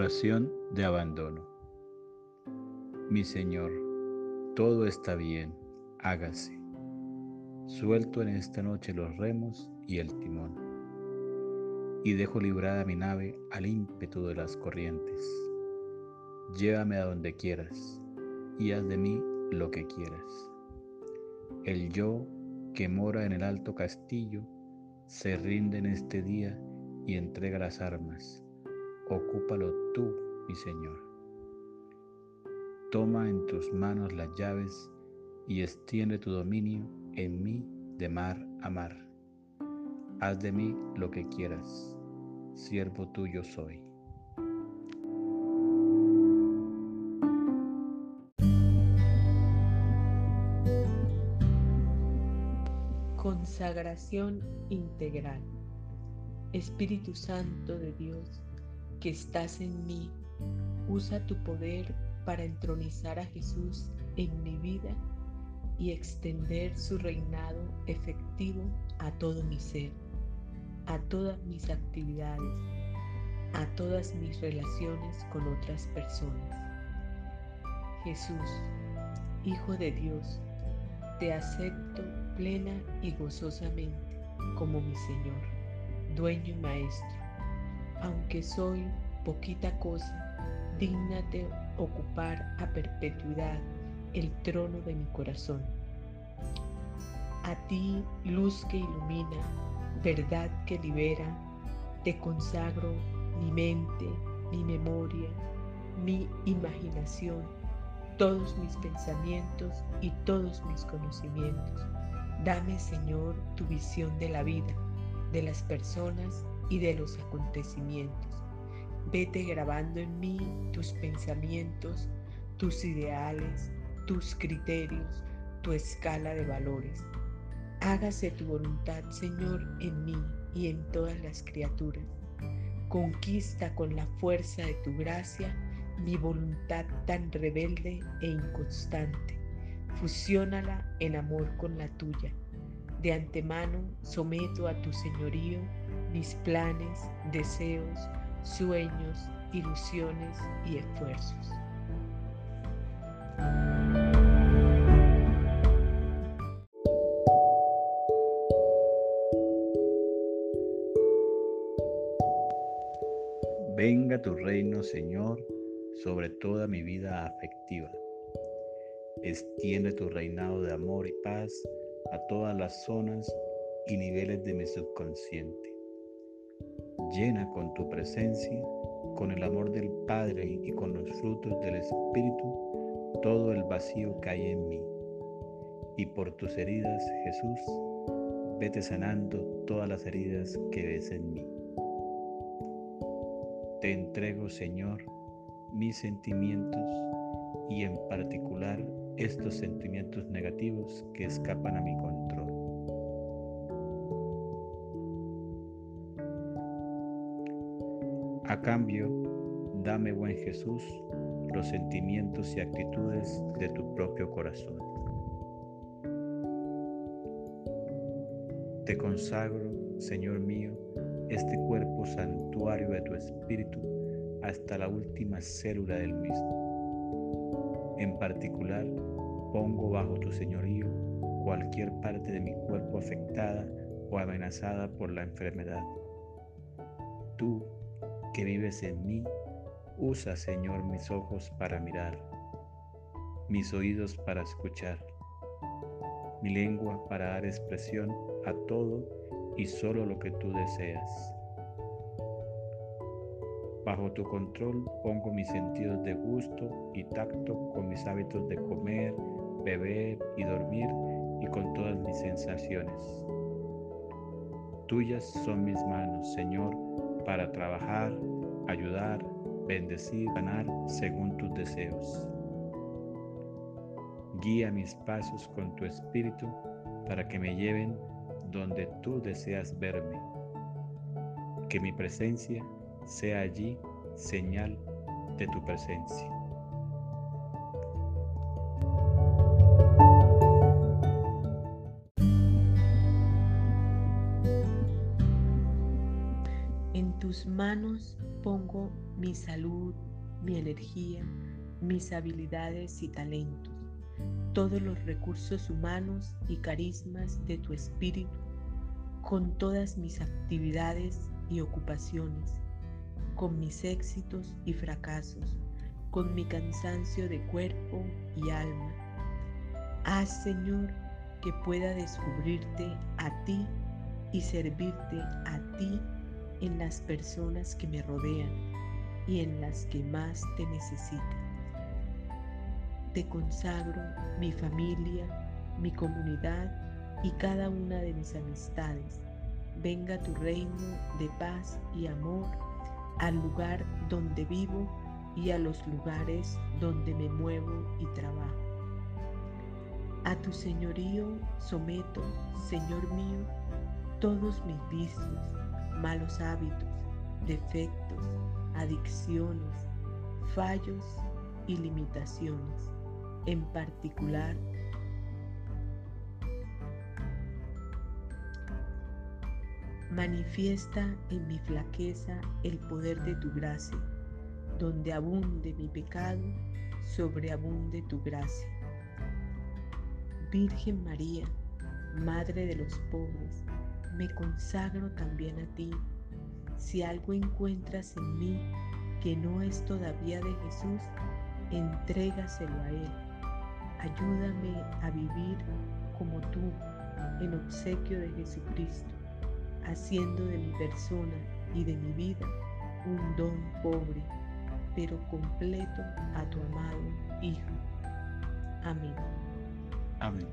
Oración de abandono. Mi Señor, todo está bien, hágase. Suelto en esta noche los remos y el timón, y dejo librada mi nave al ímpetu de las corrientes. Llévame a donde quieras, y haz de mí lo que quieras. El yo que mora en el alto castillo se rinde en este día y entrega las armas ocúpalo tú, mi Señor. Toma en tus manos las llaves y extiende tu dominio en mí de mar a mar. Haz de mí lo que quieras, siervo tuyo soy. Consagración integral. Espíritu Santo de Dios, que estás en mí. Usa tu poder para entronizar a Jesús en mi vida y extender su reinado efectivo a todo mi ser, a todas mis actividades, a todas mis relaciones con otras personas. Jesús, Hijo de Dios, te acepto plena y gozosamente como mi Señor, dueño y Maestro aunque soy poquita cosa, digna de ocupar a perpetuidad el trono de mi corazón. A ti, luz que ilumina, verdad que libera, te consagro mi mente, mi memoria, mi imaginación, todos mis pensamientos y todos mis conocimientos. Dame, Señor, tu visión de la vida, de las personas y de los acontecimientos. Vete grabando en mí tus pensamientos, tus ideales, tus criterios, tu escala de valores. Hágase tu voluntad, Señor, en mí y en todas las criaturas. Conquista con la fuerza de tu gracia mi voluntad tan rebelde e inconstante. Fusiónala en amor con la tuya. De antemano someto a tu señorío mis planes, deseos, sueños, ilusiones y esfuerzos. Venga tu reino, Señor, sobre toda mi vida afectiva. Extiende tu reinado de amor y paz a todas las zonas y niveles de mi subconsciente llena con tu presencia, con el amor del Padre y con los frutos del Espíritu, todo el vacío hay en mí. Y por tus heridas, Jesús, vete sanando todas las heridas que ves en mí. Te entrego, Señor, mis sentimientos y en particular estos sentimientos negativos que escapan a mi control. A cambio, dame, buen Jesús, los sentimientos y actitudes de tu propio corazón. Te consagro, Señor mío, este cuerpo santuario de tu Espíritu hasta la última célula del mismo. En particular, pongo bajo tu señorío cualquier parte de mi cuerpo afectada o amenazada por la enfermedad. Tú, que vives en mí, usa, Señor, mis ojos para mirar, mis oídos para escuchar, mi lengua para dar expresión a todo y solo lo que tú deseas. Bajo tu control pongo mis sentidos de gusto y tacto con mis hábitos de comer, beber y dormir y con todas mis sensaciones. Tuyas son mis manos, Señor, para trabajar, ayudar, bendecir, ganar según tus deseos. Guía mis pasos con tu espíritu para que me lleven donde tú deseas verme. Que mi presencia sea allí señal de tu presencia. Manos pongo mi salud, mi energía, mis habilidades y talentos, todos los recursos humanos y carismas de tu espíritu, con todas mis actividades y ocupaciones, con mis éxitos y fracasos, con mi cansancio de cuerpo y alma. Haz, Señor, que pueda descubrirte a ti y servirte a ti en las personas que me rodean y en las que más te necesitan. Te consagro mi familia, mi comunidad y cada una de mis amistades. Venga tu reino de paz y amor al lugar donde vivo y a los lugares donde me muevo y trabajo. A tu señorío someto, Señor mío, todos mis vicios, malos hábitos, defectos, adicciones, fallos y limitaciones, en particular Manifiesta en mi flaqueza el poder de tu gracia, donde abunde mi pecado, sobreabunde tu gracia. Virgen María, Madre de los pobres, me consagro también a ti. Si algo encuentras en mí que no es todavía de Jesús, entrégaselo a Él. Ayúdame a vivir como tú, en obsequio de Jesucristo, haciendo de mi persona y de mi vida un don pobre, pero completo a tu amado Hijo. Amén. Amén.